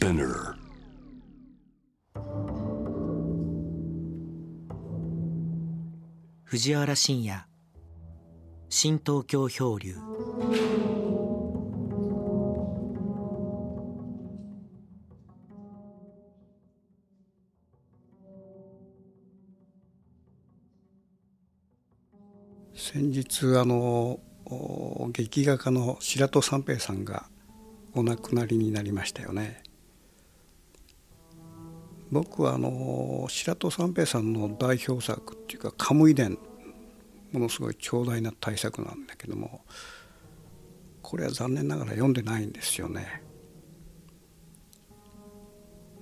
Spinner. 藤原信也新東京漂流先日あの劇画家の白戸三平さんがお亡くなりになりましたよね。僕はあの白戸三平さんの代表作っていうか「カムイ伝」ものすごい長大な大作なんだけどもこれは残念ながら読んでないんですよね。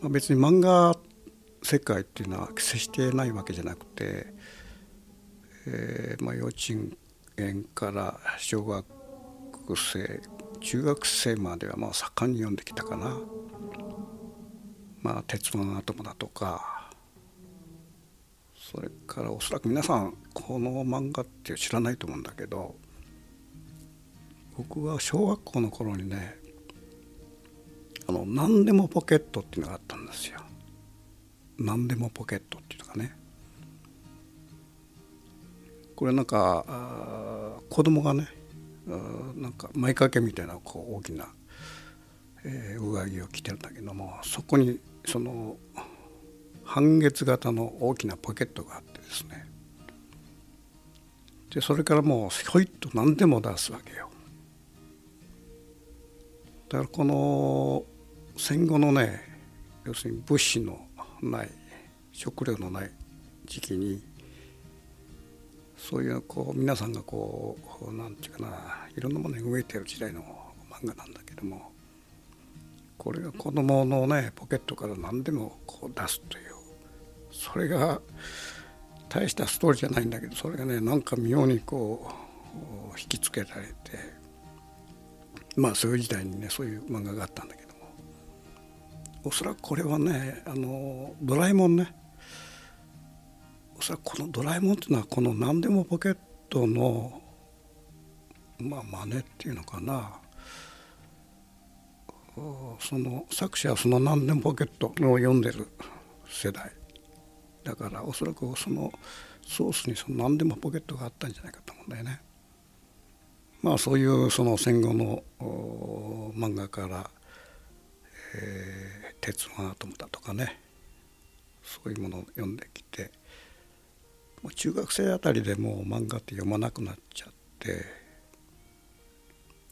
まあ、別に漫画世界っていうのは接してないわけじゃなくて、えーまあ、幼稚園から小学生中学生まではまあ盛んに読んできたかな。まあ、鉄のアトムだとかそれからおそらく皆さんこの漫画って知らないと思うんだけど僕は小学校の頃にねあの何でもポケットっていうのがあったんですよ。何でもポケットっていうのがね。これなんか子供がねなんか前掛けみたいなこう大きな、えー、上着を着てるんだけどもそこにその半月型の大きなポケットがあってですねでそれからもうひょいっと何でも出すわけよ。だからこの戦後のね要するに物資のない食料のない時期にそういうこう皆さんがこうなんていうかないろんなものに飢えてる時代の漫画なんだけどもこれが子供のねポケットから何でもこう出すという。それが大したストーリーじゃないんだけどそれがねなんか妙にこう引きつけられて。まあそういう時代にねそういう漫画があったんだけども。おそらくこれはねあのドラえもんね。おそらくこのドラえもんっていうのはこの何でもポケットのまあ真似っていうのかな。その作者はその何でもポケットを読んでる世代だからおそらくそのソースにその何でもポケットがあったんじゃないかと思うんだよね。まあそういうその戦後の漫画から「えー、鉄腕アトム」だとかねそういうものを読んできてもう中学生あたりでもう漫画って読まなくなっちゃって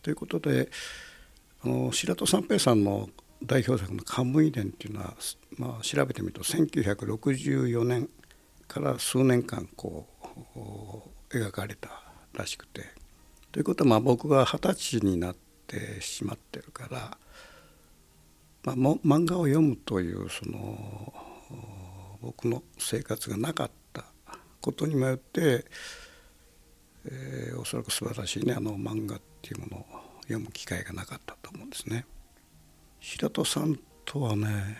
ということであの白戸三平さんの代表作の「カムイ伝」っていうのは、まあ、調べてみると1964年から数年間こう描かれたらしくて。ということはまあ僕が二十歳になってしまってるから、まあ、も漫画を読むというその僕の生活がなかったことにもよって、えー、おそらく素晴らしいねあの漫画っていうものを読む機会がなかったと思うんですね。白戸さんとはね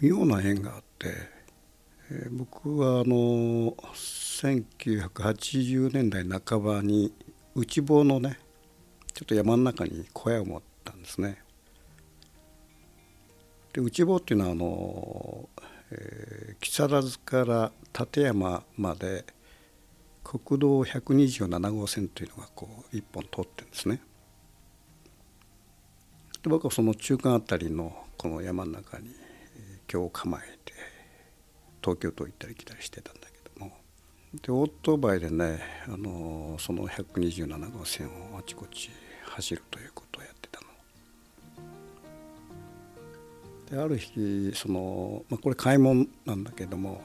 妙な縁があって、えー、僕はあの1980年代半ばに内房のねちょっと山の中に小屋を持ったんですね。で内房っていうのはあの、えー、木更津から館山まで国道127号線というのがこう一本通ってるんですね。で僕はその中間あたりのこの山の中に今日構えて東京都行ったり来たりしてたんだけどもでオートバイでねあのその127号線をあちこち走るということをやってたの。である日その、まあ、これ買い物なんだけども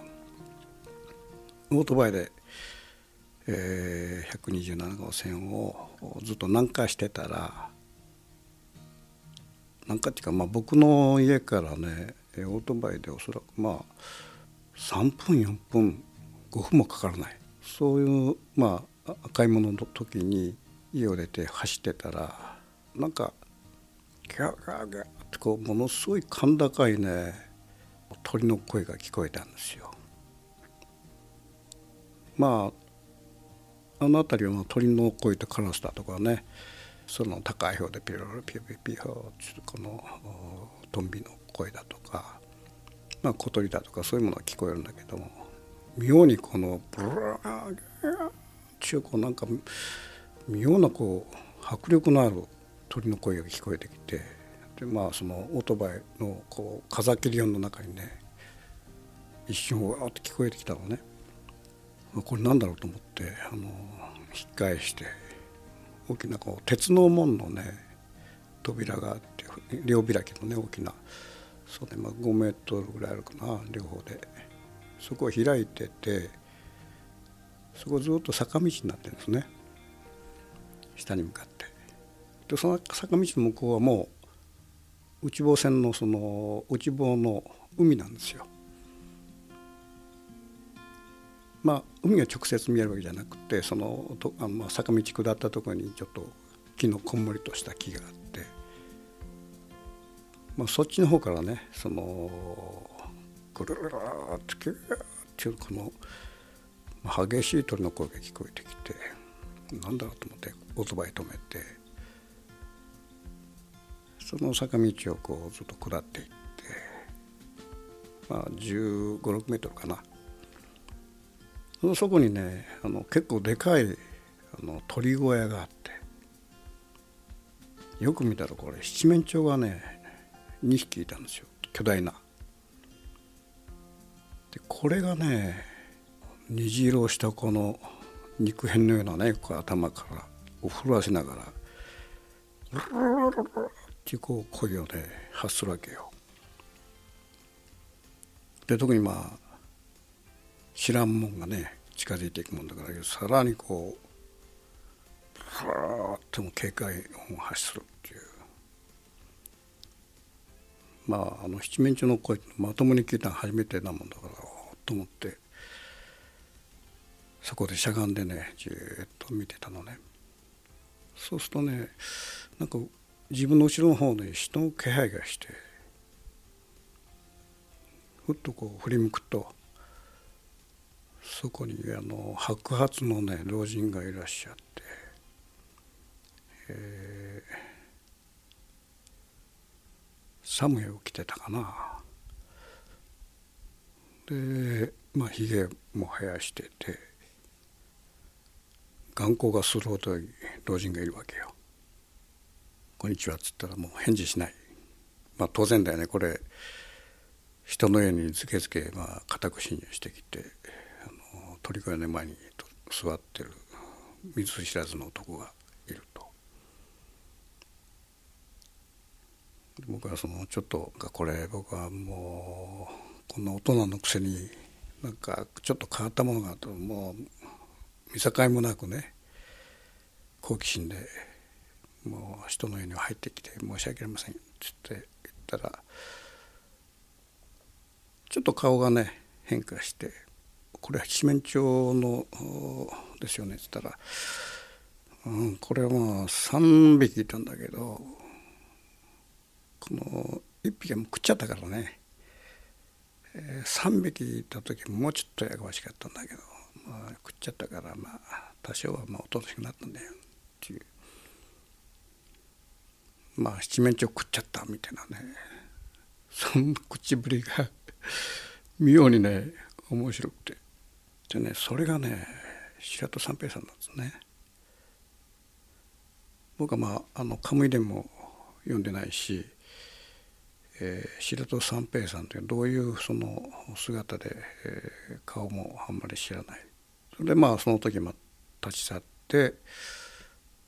オートバイで、えー、127号線をずっと南下してたらなんかっていうか、まあ、僕の家からねオートバイでおそらくまあ3分4分5分もかからないそういうまあ買い物の時に家を出て走ってたらなんかギャーギャーギャーってこうものすごい甲高いね鳥の声が聞こえたんですよ。まああの辺りは鳥の声とカラスだとかねその高い方でピロロピヨピヨピヨこのトンビの声だとか、まあ、小鳥だとかそういうものが聞こえるんだけども妙にこのブラーっていうこうなんか妙なこう迫力のある鳥の声が聞こえてきてでまあそのオートバイのこう風切り音の中にね一瞬わーっと聞こえてきたのね。これなんだろうと思ってあの引き返して大きなこう鉄の門のね扉があって両開きのね大きなそうね、まあ、5メートルぐらいあるかな両方で。そこを開いててそこずっと坂道になってるんですね。下に向かって。でその坂道の向こうはもう内房線のその内房の海なんですよ。まあ海が直接見えるわけじゃなくてそのとあの坂道下ったところにちょっと木のこんもりとした木があって、まあ、そっちの方からねそのぐるるるってキューっていうこの激しい鳥の声が聞こえてきてなんだろうと思ってオートバイ止めてその坂道をこうずっと下っていってまあ1 5 6メートルかな。そこにねあの結構でかいあの鳥小屋があってよく見たらこれ七面鳥がね2匹いたんですよ巨大な。でこれがね虹色をしたこの肉片のようなねこう頭からお風呂わせながら「ルルルルル」っていうこう声をね発するわけよ。で特にまあ知らんもんがね近づいていくもんだからさらにこうふわーっても警戒音を発するっていう。まああの七面鳥の声まともに聞いたの初めてなもんだからと思ってそこでしゃがんでねじっと見てたのね。そうするとねなんか自分の後ろの方で人の気配がしてふっとこう振り向くとそこにあの白髪のね老人がいらっしゃって、えー、サムエを着てたかなでまあひげも生やしてて眼光がするほど老人がいるわけよ。こんにちはっつったらもう返事しない。まあ当然だよねこれ人の家にずけずけまあ固く侵入してきて鳥小屋の前に座ってる見ず知らずの男がいると。僕はそのちょっとこれ僕はもうこんな大人のくせになんかちょっと変わったものがあるともう見境もなくね好奇心でもう人の家に入ってきて申し訳ありませんっつって言ったらちょっと顔がね変化してこれは七面鳥のですよね」っつったら「うん、これはまあ3匹いたんだけどこの1匹はもう食っちゃったからね、えー、3匹いた時もうちょっとやかましかったんだけど、まあ、食っちゃったからまあ多少はまあおとなしくなったんだよっていう。まあ七面鳥食っちゃったみたいなね。その口ぶりが妙にね面白くて。でねそれがね白戸三平さんなんですね。僕はまああのカムイ伝も読んでないし、えー、白戸三平さんというどういうその姿で、えー、顔もあんまり知らない。それでまあその時まあ立ち去って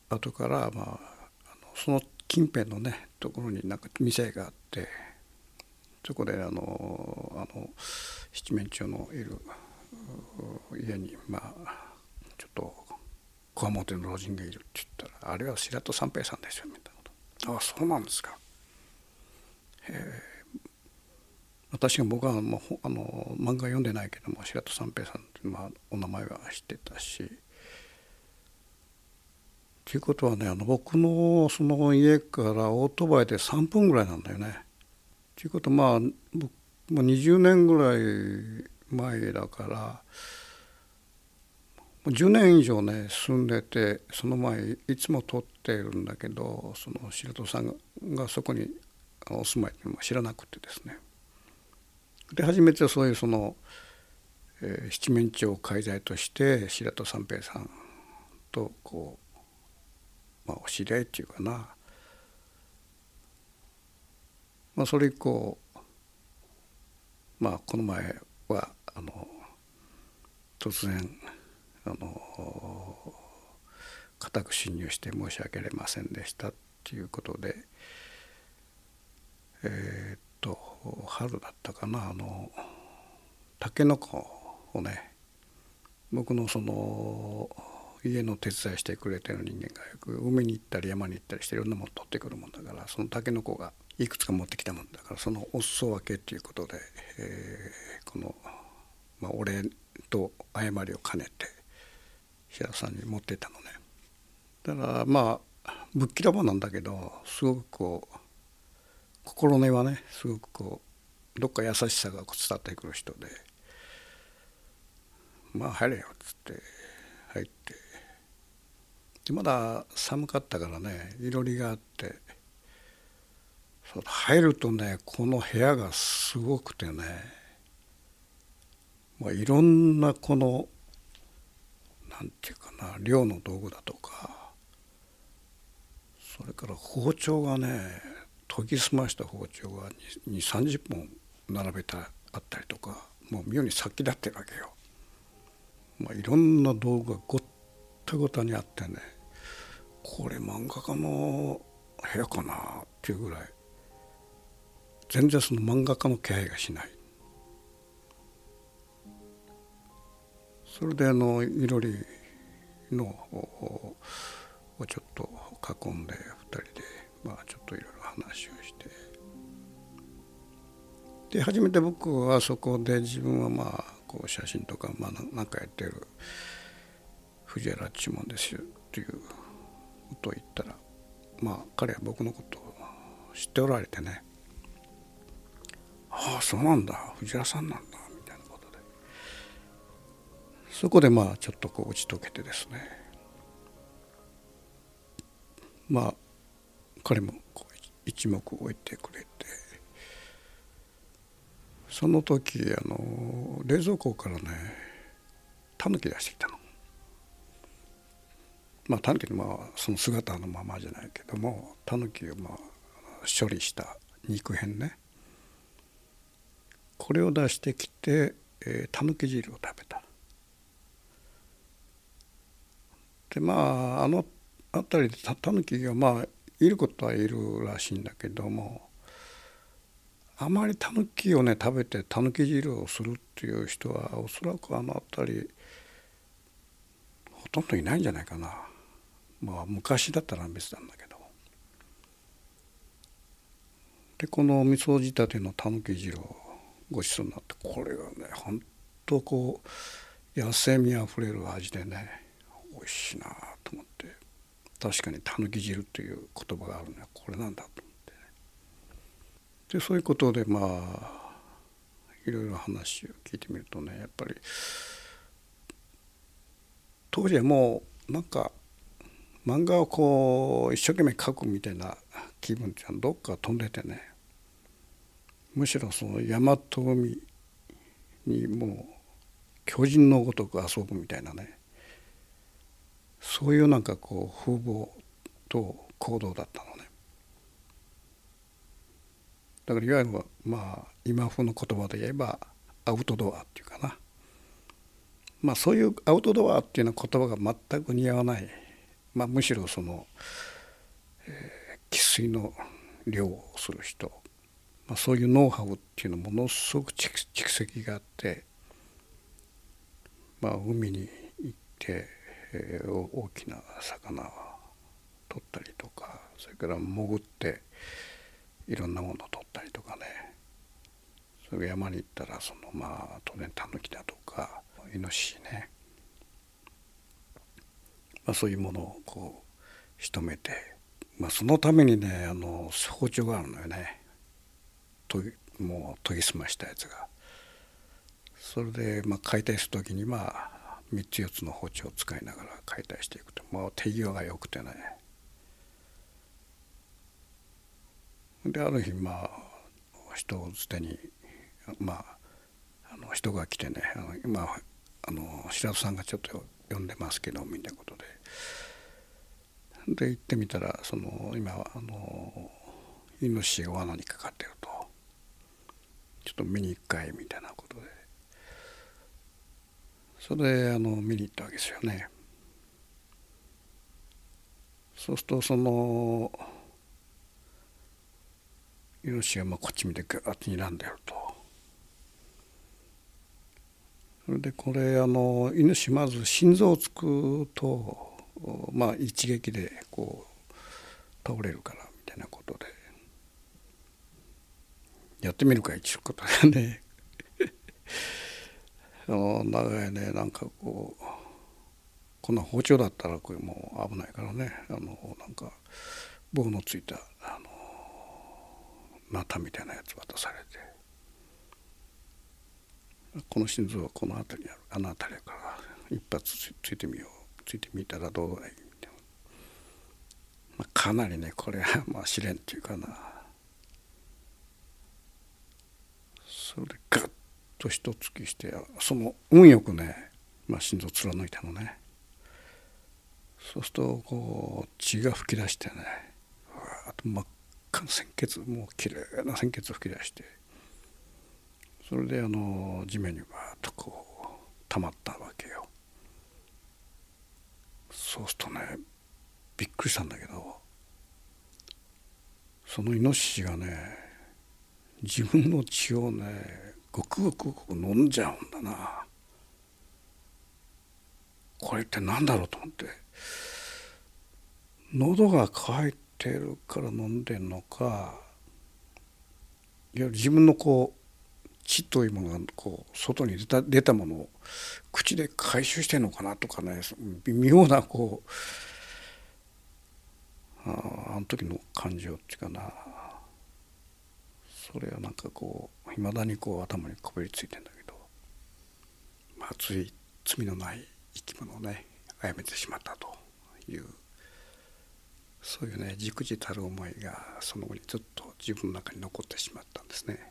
後からまああのその近辺のねところになんか店があってそこであのあの七面鳥のいる家にまあちょっとこわもての老人がいるって言ったらあれは白戸三平さんですよみたいなこと。ああそうなんですか。え。私が僕はもうあの漫画読んでないけども白戸三平さんってまあお名前は知ってたし。ということはねあの僕のその家からオートバイで3分ぐらいなんだよね。ということはまあ僕もう20年ぐらい前だから10年以上ね住んでてその前いつも撮ってるんだけどその白戸さんがそこにお住まいっていうのも知らなくてですね。で初めてそういうその、えー、七面鳥を介在として白戸三平さんとこう、まあ、お知り合いっていうかな、まあ、それ以降まあこの前はあの突然あの固く侵入して申し訳ありませんでしたっていうことでえー、っと春だったかなあのたけのこをね僕のその家の手伝いしてくれてる人間がよく海に行ったり山に行ったりしていろんなもの取ってくるもんだからそのたけのこがいくつか持ってきたもんだからそのお裾分けっていうことで、えー、この、まあ、お礼と誤りを兼ねて平田さんに持ってたのね。だからまあぶっきらぼうなんだけどすごくこう心根はねすごくこうどっか優しさが伝わってくる人でまあ入れよっつって入ってでまだ寒かったからねいろりがあって入るとねこの部屋がすごくてね、まあ、いろんなこのなんていうかな漁の道具だとかそれから包丁がね研ぎ澄ました包丁が2 3 0本並べてあったりとかもう妙に殺気立ってるわけよ。まあ、いろんな道具がごったごたにあってねこれ漫画家の部屋かなっていうぐらい全然その漫画家の気配がしないそれであのいろりのをちょっと囲んで2人でまあちょっといろいろ話をしてで初めて僕はそこで自分はまあこう写真とかまあ何かやってる藤原注文ですよっていうことを言ったらまあ彼は僕のことを知っておられてね。ああそうなんだ。藤原さんなんだ。そこでまあちょっとこう打ち解けてですね。まあ彼もこう一目置いてくれて。その時あの冷蔵庫からねタヌキ出してきたの。まあタヌキのまあその姿のままじゃないけどもタヌキをまあ処理した肉片ね。これを出してきてたぬき汁を食べた。でまああの辺りでたぬきがまあいることはいるらしいんだけどもあまりたぬきをね食べてたぬき汁をするっていう人はおそらくあの辺りほとんどいないんじゃないかな。まあ昔だったら別なんだけど。でこの味噌仕立てのたぬき汁をごちそうになってこれがね本当こう野生味あふれる味でねしなと思って。確かに「たぬき汁」という言葉があるのはこれなんだと思ってね。でそういうことでまあいろいろ話を聞いてみるとねやっぱり当時はもうなんか漫画をこう一生懸命描くみたいな気分っていうのはどっか飛んでてね。むしろその大和海にもう巨人のごとく遊ぶみたいなね。そういうなんかこう風貌と行動だったのね。だからいわゆるまあ今風の言葉で言えばアウトドアっていうかな。まあそういうアウトドアっていうような言葉が全く似合わない、まあ、むしろその生粋、えー、の漁をする人。まあ、そういうノウハウっていうのものすごく蓄積があって、まあ、海に行って、えー、大きな魚を取ったりとかそれから潜っていろんなものを取ったりとかね。それ山に行ったらそのまあ当然タヌキだとかイノシシね、まあ、そういうものをこう仕留めて、まあ、そのためにねあの包丁があるのよね。ともう研ぎ澄ましたやつが。それでまあ解体する時にまあ3つ4つの包丁を使いながら解体していくと。もう手際が良くてね。である日まあ人を捨てにまああの人が来てねあの今あの白戸さんがちょっと呼んでますけどみたいなことで。で行ってみたらその今あのイノシシが罠にかかってると。ちょっと見に行くかいみたいなことで。それであの見に行ったわけですよね。そうするとそのイノシシがまあこっち見てガーッと睨んでると。それでこれあのイノシシまず心臓をつくとまあ一撃でこう倒れるからみたいなことで。やってみるかいっちゅうことでね。長いねなんかこうこんな包丁だったらこれもう危ないからね。あのなんか棒のついたあのナタみたいなやつ渡されて。この心臓はこの辺りにある。あの辺りから一発ついてみよう。ついてみたらどうだいみたいな、まあ、かなりねこれはまあ試練っていうかな。それでガッと一突きしてその運よくね、まあ、心臓貫いたのね。そうするとこう血が噴き出してねわーっと真っ赤な鮮血もうきれいな鮮血吹き出してそれであの地面にバーッとこう溜まったわけよ。そうするとねびっくりしたんだけどそのイノシシがね自分の血をねごくごくごく飲んじゃうんだな。これって何だろうと思って。喉が渇いてるから飲んでんのか。いや自分のこう血というものがこう外に出た出たものを口で回収してんのかなとかね。微妙なこうああの時の感情っていうかな。それはなんかこういまだにこう頭にこびりついてんだけど、まあ、つい罪のない生き物をね殺めてしまったというそういうねじくじたる思いがその後にずっと自分の中に残ってしまったんですね。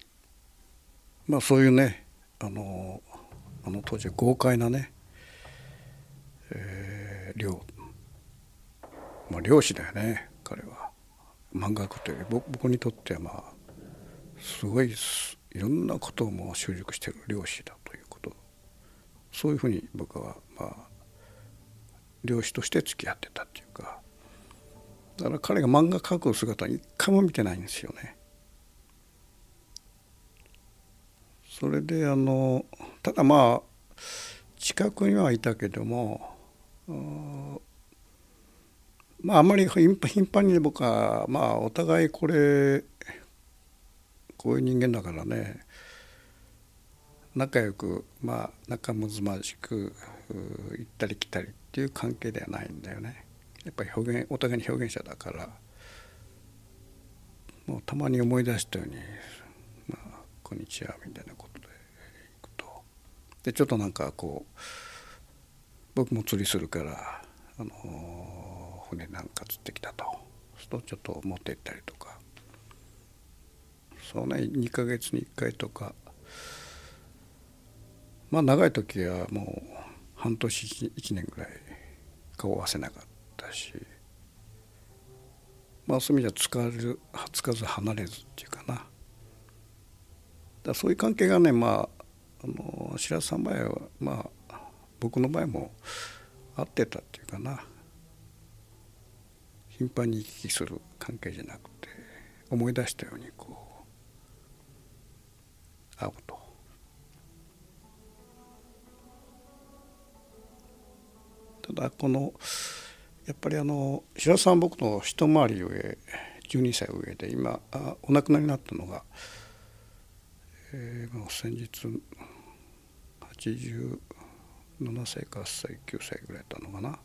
まあそういうねあのあの当時は豪快なね、えー、漁まあ漁師だよね彼は漫画家というより僕にとってはまあすごいいろんなことをもう習熟してる漁師だということそういうふうに僕はまあ漁師として付き合ってたっていうかだから彼が漫画描く姿一回も見てないんですよね。それであのただまあ近くにはいたけどもまああんまり頻繁に僕はまあお互いこれこういう人間だからね。仲良くまあ仲睦まじく行ったり来たりっていう関係ではないんだよね。やっぱり表現お互いに表現者だから。もうたまに思い出したように「まあ、こんにちは」みたいなことで行くと。でちょっとなんかこう僕も釣りするからあの船なんか釣ってきたと。そうするとちょっと持って行ったりとか。そうね2ヶ月に1回とか。まあ長い時はもう半年1年ぐらい顔を合わせなかったし。まあそういう意味じゃ疲れるつかず離れずっていうかな。だそういう関係がねまああの白洲さんの場合はまあ僕の場合も合ってたっていうかな。頻繁に行き来する関係じゃなくて思い出したようにこう会うと。ただこのやっぱりあの白さん僕の一回り上12歳上で今あお亡くなりになったのが、えー、もう先日87歳か8歳9歳ぐらいだったのかな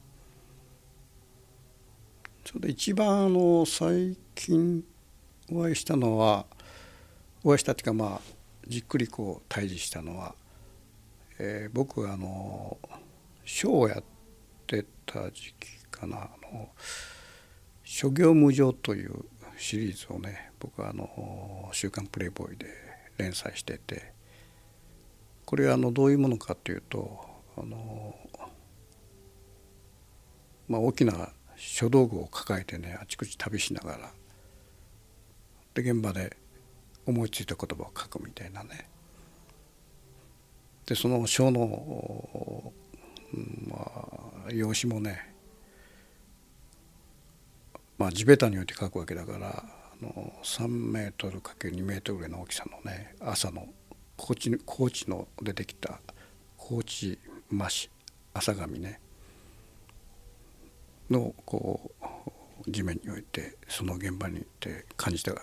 それで一番あの最近お会いしたのはお会いしたっていうかまあじっくりこう対峙したのは、えー、僕あのショーをやってた時期かなあの諸行無常というシリーズをね僕はあの「週刊プレイボーイ」で連載しててこれはあのどういうものかというとあの、まあ、大きな書道具を抱えてねあちこち旅しながらで現場で思いついた言葉を書くみたいなね。でその書の、まあ、用紙もねまあ地べたに置いて書くわけだからあの3メートル ×2 メートルぐらいの大きさのね朝の高知高知の出てきた高知麻紙朝紙ねのこう地面に置いてその現場に行って感じた言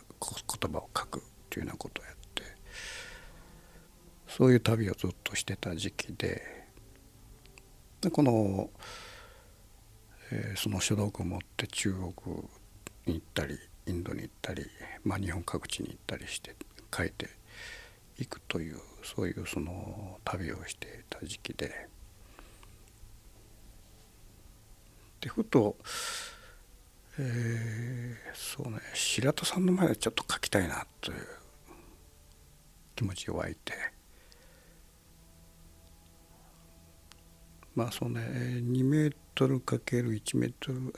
葉を書く。っていうようなことをやってそういう旅をずっとしてた時期ででこの、えー、その書道具を持って中国に行ったりインドに行ったり、まあ、日本各地に行ったりして書いていくというそういうその旅をしていた時期で。でふと、えー、そうね。白田さんの前でちょっと書きたいなという気持ちが湧いて。まあそうね。2メートルかける1メートル、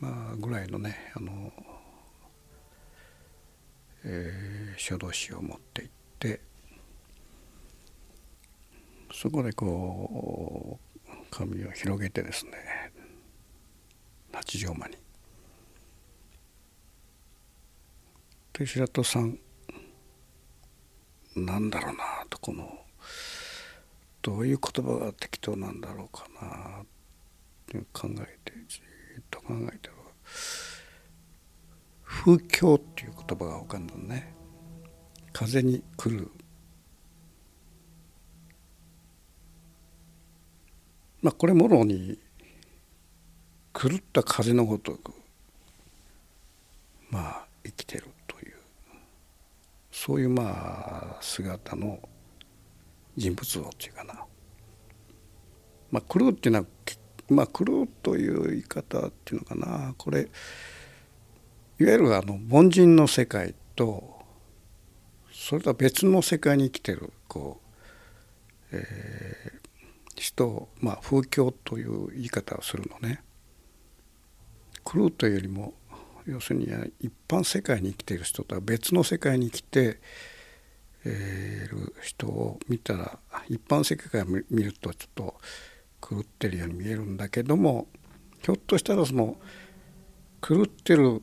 まあ、ぐらいのねあの、えー、書道紙を持って行ってそこでこう紙を広げてですね八丈間に。で白戸さんなんだろうなとこのどういう言葉が適当なんだろうかなって考えてじっと考えてる風況っていう言葉が浮かんだね風に来る。まあこれもろに狂った風のごとくまあ生きてる。そういうまあ姿の人物像っていうかなまあ狂うっていうのはまあ狂うという言い方っていうのかなこれいわゆるあの凡人の世界とそれとは別の世界に生きてるこう、えー、人まあ風況という言い方をするのね。狂うというよりも要するに一般世界に生きている人とは別の世界に生きている人を見たら一般世界から見るとちょっと狂ってるように見えるんだけどもひょっとしたらその狂ってる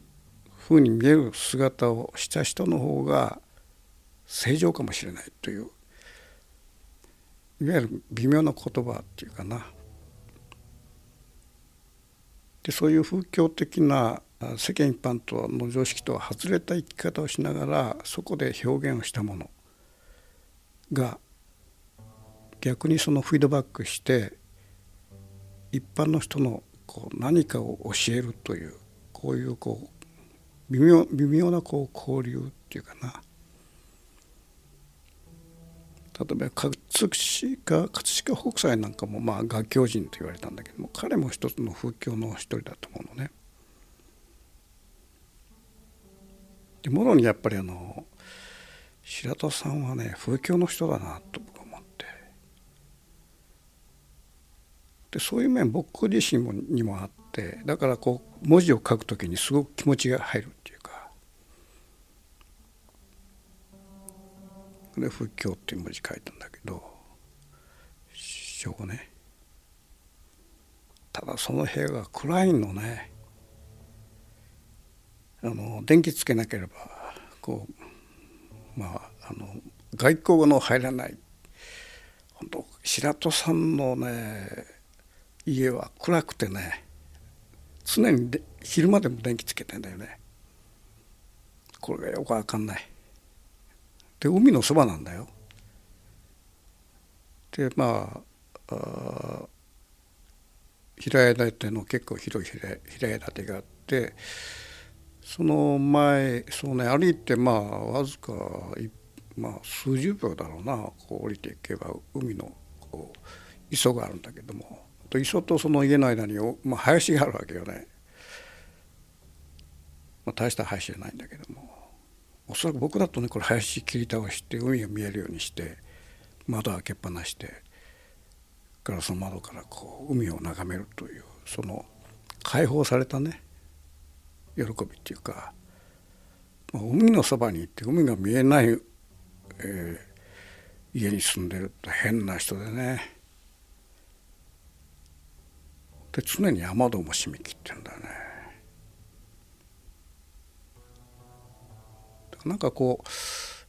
ふうに見える姿をした人の方が正常かもしれないといういわゆる微妙な言葉っていうかな。でそういう風況的な世間一般との常識とは外れた生き方をしながらそこで表現をしたものが逆にそのフィードバックして一般の人のこう何かを教えるというこういうこう微妙微妙なこう交流っていうかな例えば葛飾葛飾北斎なんかもまあ画狂人と言われたんだけども彼も一つの風況の一人だと思うのね。でもろにやっぱりあの白戸さんはね風況の人だなと僕思って。でそういう面僕自身もにもあってだからこう文字を書くときにすごく気持ちが入るっていうか。で「仏教」っていう文字書いたんだけど章ねただその部屋が暗いのね。あの電気つけなければこうまああの外光の入らない本当白戸さんのね家は暗くてね常にで昼間でも電気つけてんだよねこれがよくわかんないで海のそばなんだよ。でまああ平屋建ての結構広い平屋建てがあってその前そうね歩いてまあわずか、まあ、数十秒だろうな。こう降りていけば海のこう磯があるんだけども。と磯とその家の間に、まあ、林があるわけよね。まあ、大した林じゃないんだけども。おそらく僕だとねこれ林切り倒して海が見えるようにして窓開けっぱなしてガラスの窓からこう海を眺めるというその解放されたね喜びっていうか、海のそばに行って海が見えない、えー、家に住んでるって変な人でねで常に雨戸も閉め切ってんだよねなんかこう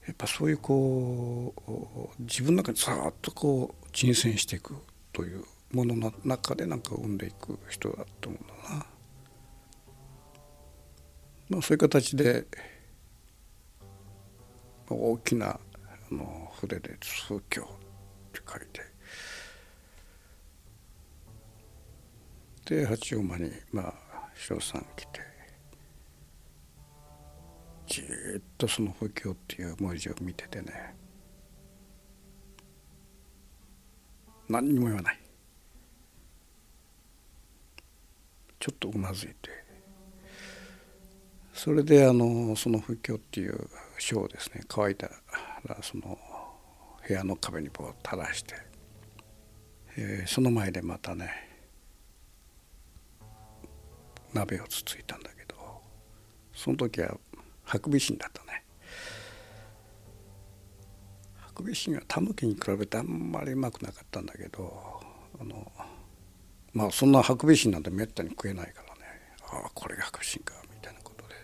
やっぱそういうこう自分の中にさーっとこう沈潜していくというものの中でなんか生んでいく人だと思うんだな。まあ、そういう形で大きなあの筆で「宗教」って書いて。で八王間にまあ翔さん来て。じっとその「風教」っていう文字を見ててね。何にも言わない。ちょっとうなずいて。それであのその「風教」っていう書をですね。乾いたらその部屋の壁にこう垂らして、えー、その前でまたね鍋をつついたんだけどその時はハクビシンだったね。ハクビシンはタヌキに比べてあんまりうまくなかったんだけどあのまあそんなハクビシンなんてめったに食えないからね。ああこれがハクビシンかみたいなことで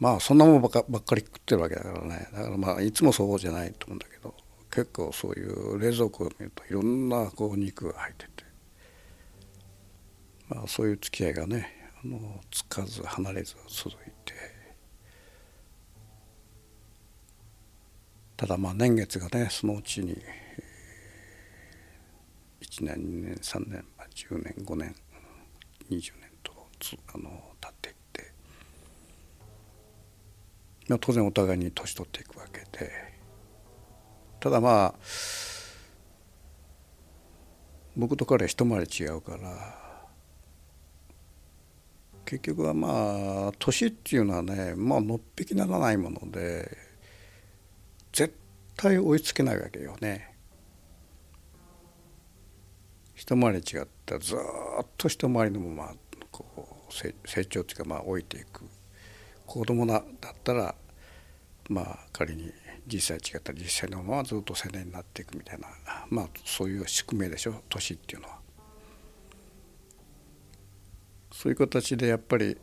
まあそんなもんばっかばっかり食ってるわけだからね。だからまあいつもそうじゃないと思うんだけど結構そういう冷蔵庫を見るといろんなこう肉が入ってて。まあ、そういう付き合いがねあのつかず離れず続いて。ただまあ年月がねそのうちに1年2年3年、10年5年20年とあの当然お互いに年取っていくわけでただまあ僕と彼は一回り違うから結局はまあ年っていうのはねまあのっぴきならないもので絶対追いつけないわけよね。一回り違ったらずっと一回りのままこう成長っていうかまあ老いていく子供だったらまあ仮に実際違ったら実際のままずっと青年になっていくみたいなまあそういう宿命でしょ年っていうのは。そういう形でやっぱり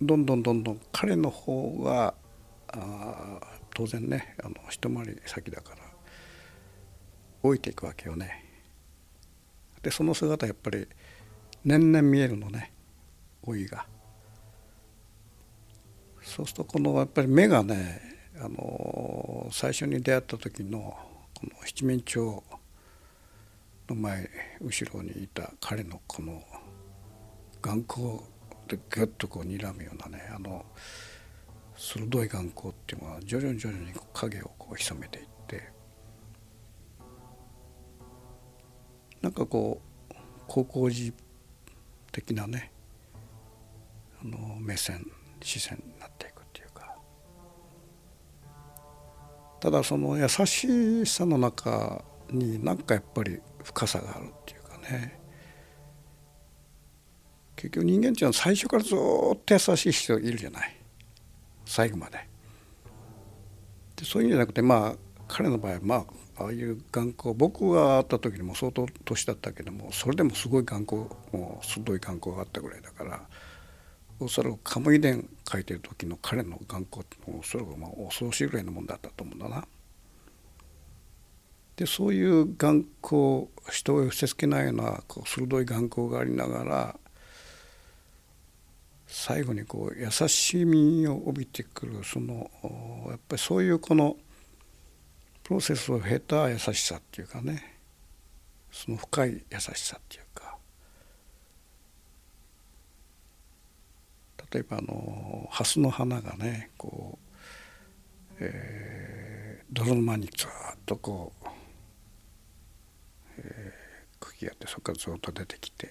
どんどんどんどん彼の方があ当然ねあの一回り先だから老いていくわけよね。でその姿やっぱり年々見えるのね老いが。そうするとこのやっぱり目がねあの最初に出会った時のこの七面鳥の前後ろにいた彼のこの眼光でギュッとこう睨むようなねあの鋭い眼光っていうのは徐々に徐々に影をこう潜めていってなんかこう高校時的なねあの目線視線になっていくっていうか。ただその優しさの中になんかやっぱり深さがあるっていうかね。結局人間っていうのは最初からずっと優しい人いるじゃない。最後まで。でそういうんじゃなくてまあ彼の場合はまあああいう眼光僕が会った時にも相当年だったけどもそれでもすごい眼光もう鋭い眼光があったぐらいだからおそらくカムイ伝書いてる時の彼の眼光っておそらくまあ恐ろしいぐらいのもんだったと思うんだな。でそういう眼光人を寄せつけないようなこう鋭い眼光がありながら最後にこう優しみを帯びてくるそのやっぱりそういうこのプロセスを経た優しさっていうかねその深い優しさっていうか例えばあの蓮の花がねこう、えー、泥沼にずっとこう、えー、茎があってそこからずっと出てきて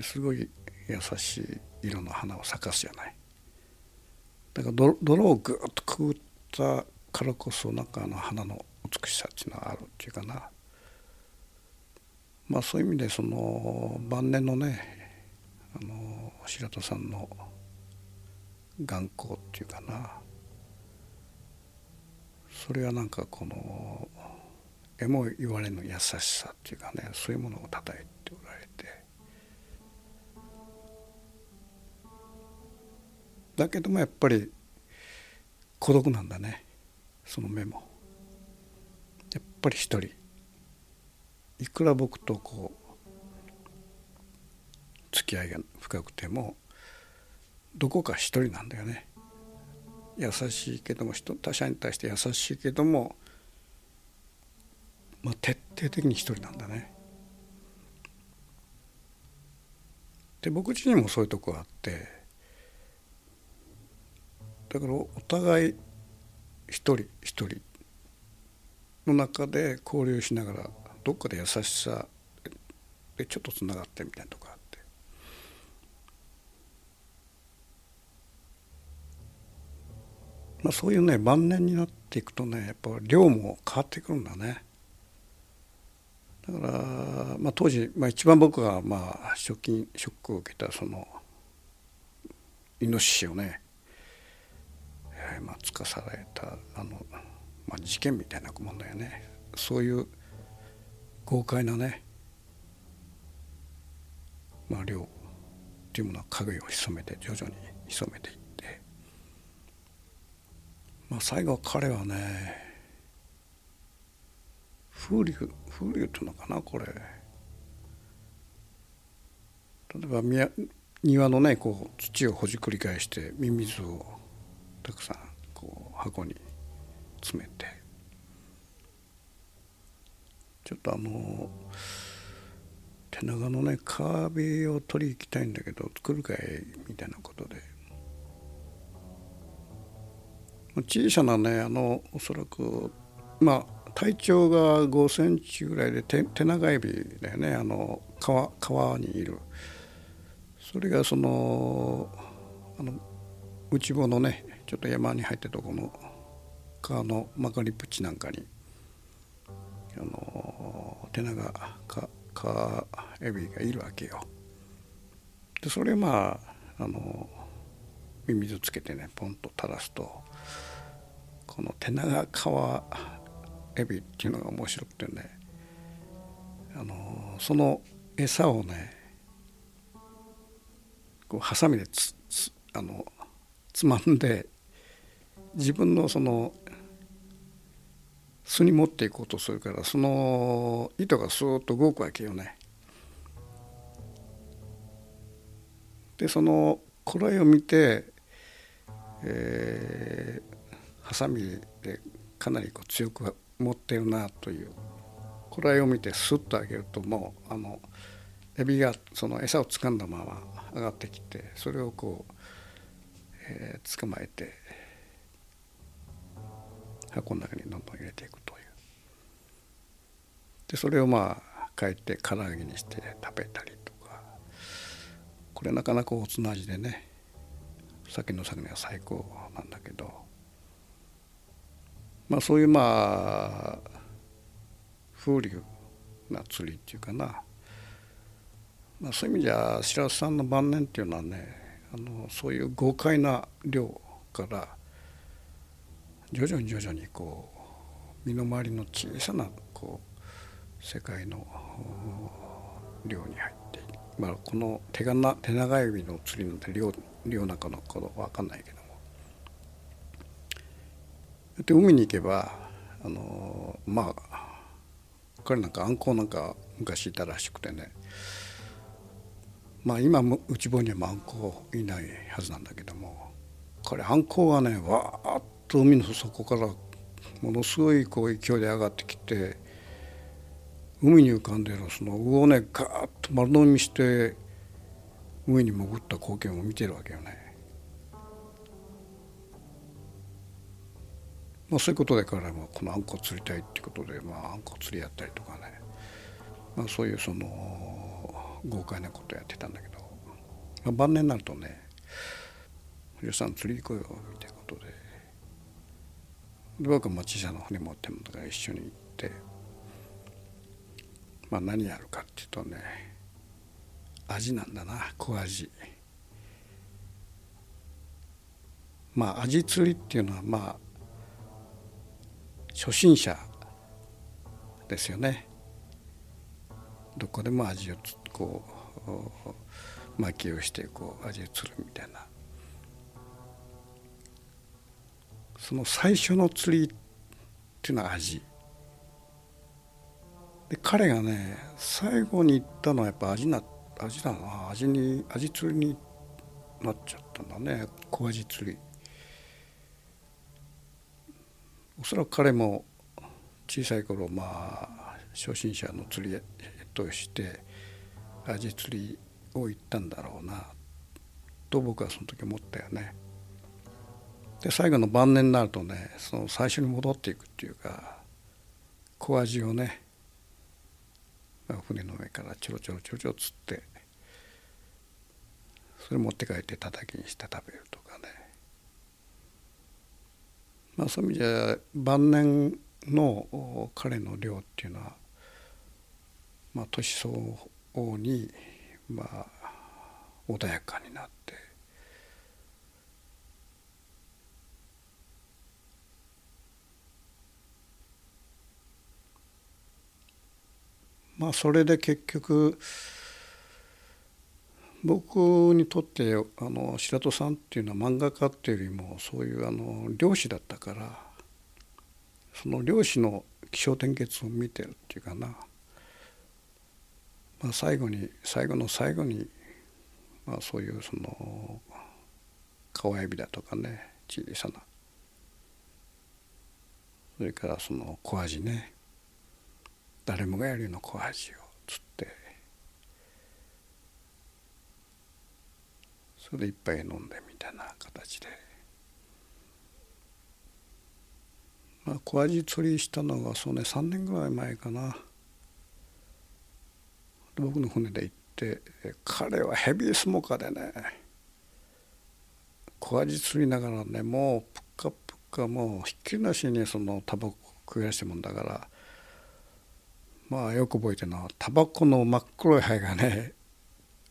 すごい優しい色の花を咲かすじゃない。だから泥をぐっとくぐったからこそなんかあの花の美しさっていうのはあるっていうかな。まあそういう意味でその晩年のねあの白田さんの眼光っていうかな。それはなんかこのえも言われぬ優しさっていうかねそういうものをたたえておられて。だけどもやっぱり孤独なんだね。その目も。やっぱり一人。いくら僕とこう付き合いが深くてもどこか一人なんだよね優しいけども人他者に対して優しいけども、まあ、徹底的に一人なんだね。で僕自身もそういうとこがあってだからお互い一人一人の中で交流しながらどっかで優しさでちょっとつながってみたいなとこあってまあそういうね晩年になっていくとねやっぱ量も変わってくるんだね。だから、まあ、当時、まあ、一番僕がまあショッキショックを受けたそのイノシシをね、えー、まあつかされたあの、まあ、事件みたいなもんだよね。そういう豪快なねまあ量っていうものは影を潜めて徐々に潜めていってまあ最後彼はね風流風流っていうのかなこれ。例えば庭のねこう土をほじくり返してミミズをたくさんこう箱に詰めて。ちょっとあの手長のね川辺を取り行きたいんだけど作るかい？みたいなことで。小さなねあのおそらくまあ体長が5センチぐらいで手手長エビだよねあの川川にいるそれがそのあの内房のねちょっと山に入ってとこの川の曲がり縁なんかにあの手長かかエビがいるわけよ。でそれまああの水つけてねポンと垂らすとこの手長川エビっていうのが面白くてねあのその餌をねこうハサミでつつあのつまんで自分のその巣に持っていこうとするからその糸がスーッと動くわけよね。でそのこれを見て、えー、ハサミでかなりこう強く持ってるなというこれを見てスッと上げるともうあのエビがその餌を掴んだまま上がってきてそれをこう、えー、捕まえて箱の中にどんどん入れていくという。でそれをまあ帰って唐揚げにして食べたりとか。これなかなかおつな味でね酒の酒が最高なんだけど。まあそういうまあ風流な釣りっていうかな、まあ、そういう意味じゃ白洲さんの晩年っていうのはねあのそういう豪快な漁から徐々に徐々にこう身の回りの小さなこう世界の量に入ってまあこの手がな手長指の釣りなんて量量なんかのこと分かんないけどで海に行けばあのまあ彼なんかあんこなんか昔いたらしくてねまあ今も内房にはあんこいないはずなんだけども彼あんこがねわーっと海の底からものすごいこう勢いで上がってきて海に浮かんでいるその魚をねガーッと丸飲みして海に潜った光景を見てるわけよね。まあ、そういうことで彼もこのあんこ釣りたいっていうことで、まあ、あんこ釣りやったりとかね、まあ、そういうその豪快なことやってたんだけど。まあ晩年になるとね「お嬢さん釣り行こうよ」みたいなことで。で僕はも小さな船持ってるのか一緒に行って。まあ何やるかっていうとね味なんだな小味。まあ味釣りっていうのはまあ初心者ですよね。どこでも味をこう巻きをしてこう味を釣るみたいな。その最初の釣りっていうのは味。で彼がね最後に言ったのはやっぱ味な味だな味に味釣りになっちゃったんだね。小味釣り。おそらく彼も小さい頃まあ初心者の釣りとして味釣りを行ったんだろうなと僕はその時思ったよね。で最後の晩年になるとねその最初に戻っていくっていうか小味をね船の上からちょろちょろちょろちょろ釣ってそれ持って帰ってたたきにして食べるとかねまあそういう意味じゃ晩年の彼の漁っていうのはまあ年相応にまあ穏やかになってまあそれで結局僕にとってあの白戸さんっていうのは漫画家っていうよりもそういうあの漁師だったからその漁師の気象転結を見てるっていうかな、まあ、最後に最後の最後に、まあ、そういうその川エビだとかね小さな。それからその小アジね。誰もがやるような小アジを釣ってそれで一杯飲んでみたいな形で、まあ、小アジ釣りしたのがそうね3年ぐらい前かな。僕の船で行って彼はヘビースモーカーでね小アジ釣りながらねもうぷっかぷっかもうひっきりなしにそのタバコ食い出してもんだからまあよく覚えてるのはタバコの真っ黒い灰がね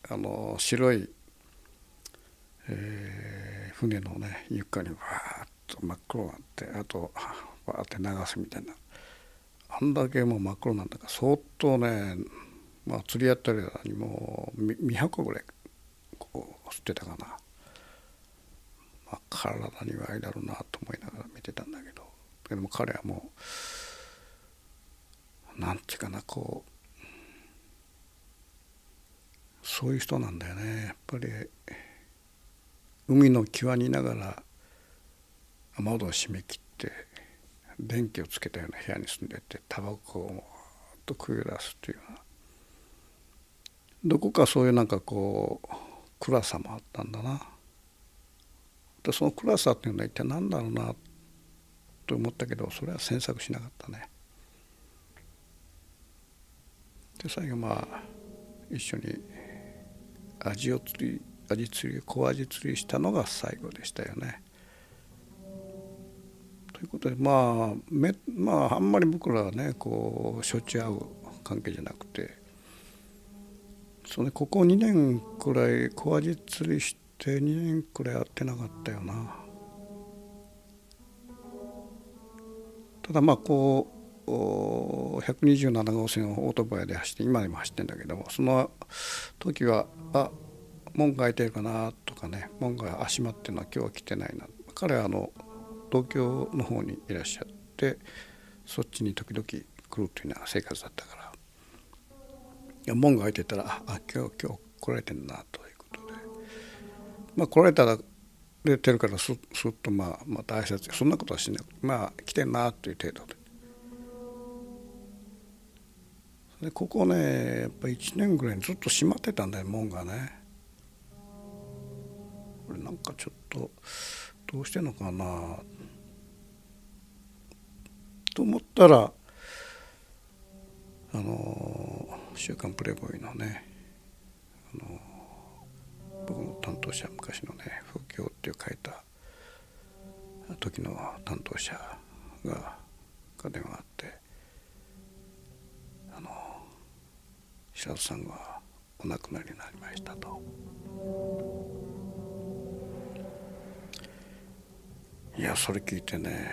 あの白い、えー、船のね床にわーっと真っ黒になってあとわーって流すみたいな。あんだけもう真っ黒なんだから相当ねまあ釣りやったりにもう2箱ぐらいこう吸ってたかな、まあ、体にはいいだろうなと思いながら見てたんだけど。でも彼はもうなんていうかなこうそういう人なんだよね。やっぱり海の際にながら窓を閉め切って電気をつけたような部屋に住んでてタバコをと食い出すっていうようなどこかそういうなんかこう暗さもあったんだなでその暗さっていうのは一体何だろうなと思ったけどそれは詮索しなかったね。で最後まあ一緒に味を釣り味釣り小味釣りした。のが最後でした。よね。ということでまあめまああんまり僕らはねこうしょっちゅう会う関係じゃなくてそのここ2年くらい小味釣りして2年くらい会ってなかったよな。ただまあこう127号線をオートバイで走って今でも走ってんだけどもその時はあ門が開いてるかなとかね門が閉まってるのは今日は来てないな。彼はあの東京の方にいらっしゃってそっちに時々来るっていうような生活だったから。いや門が開いてたらあ今日今日来られてんなということで。まあ来られたら出てるからすっとまあまた挨拶そんなことはしなくまあ来てんなという程度で。でここねやっぱ1年ぐらいずっと閉まってたんだよ門がね。これなんかちょっとどうしてんのかなと思ったらあの「週刊プレイボーイ」のねあの僕の担当者昔のね「風景」っていう書いた時の担当者がが電話あってあの白田さんがお亡くなりになりましたと。いやそれ聞いてね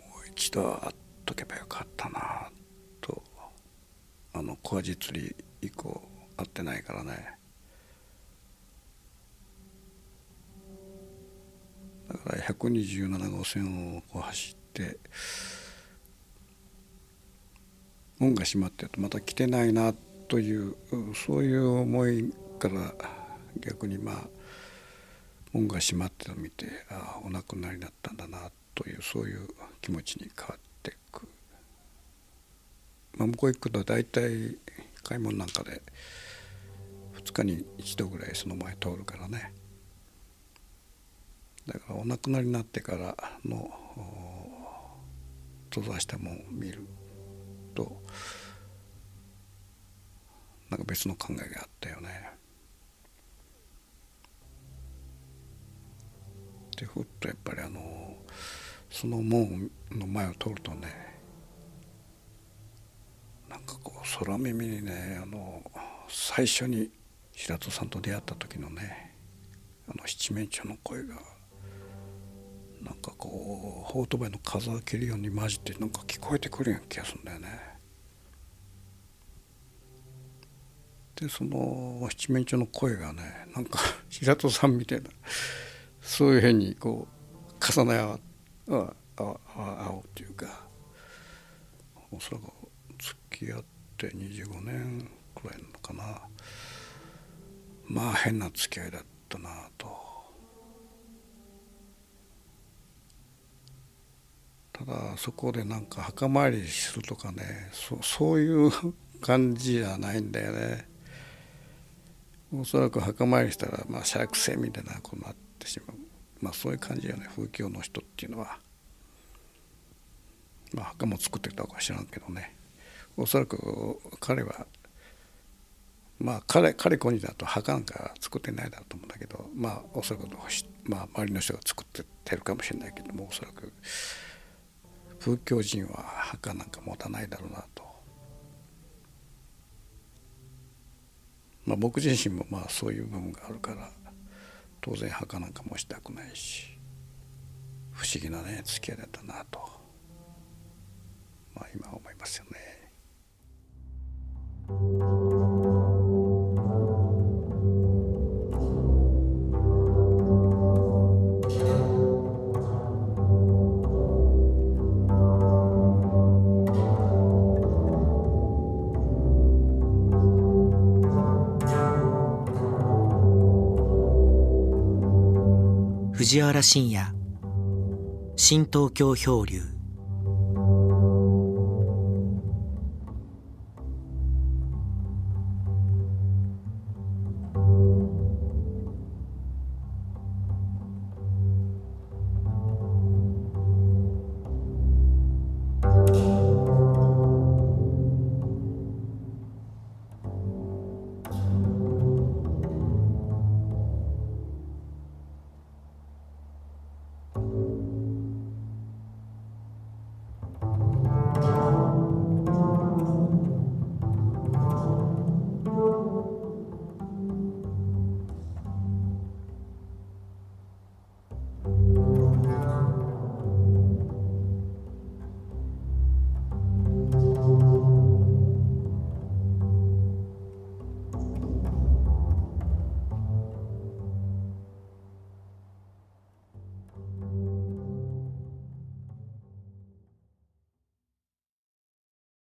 もう一度会っとけばよかったなとあの小ア釣り以降会ってないからね。だから127号線をこう走って門が閉まってるとまた来てないなというそういう思いから逆にまあ門が閉まってるのを見てああお亡くなりになったんだなというそういう気持ちに変わっていく、まあ、向こう行くと大体買い物なんかで2日に1度ぐらいその前通るからねだからお亡くなりになってからの閉ざしたもんを見るとなんか別の考えがあったよね。でふっとやっぱりあのその門の前を通るとねなんかこう空耳にねあの最初に白戸さんと出会った時のねあの七面鳥の声がなんかこうオートバイの風を切るように混じってなんか聞こえてくるような気がするんだよね。でその七面鳥の声がねなんか白戸さんみたいなそういう変にこう重ね合う合うっていうかおそらく付き合って25年くらいのかなまあ変な付き合いだったなと。ただそこでなんか墓参りするとかねそそういう感じじゃないんだよね。おそらく墓参りしたらまあシャーク性みたいなことになってしまうまあそういう感じよね風景の人っていうのは。まあ墓も作ってたか知らんけどねおそらく彼はまあ彼彼個人だと墓なんか作ってないだろうと思うんだけどまあおそらく、まあ、周りの人が作っててるかもしれないけどもおそらく仏教人は墓なんか持たないだろうなと。まあ、僕自身もまあそういう部分があるから当然墓なんかもしたくないし不思議なね付き合いだったなと、まあ、今思いますよね。藤原信也。新東京漂流。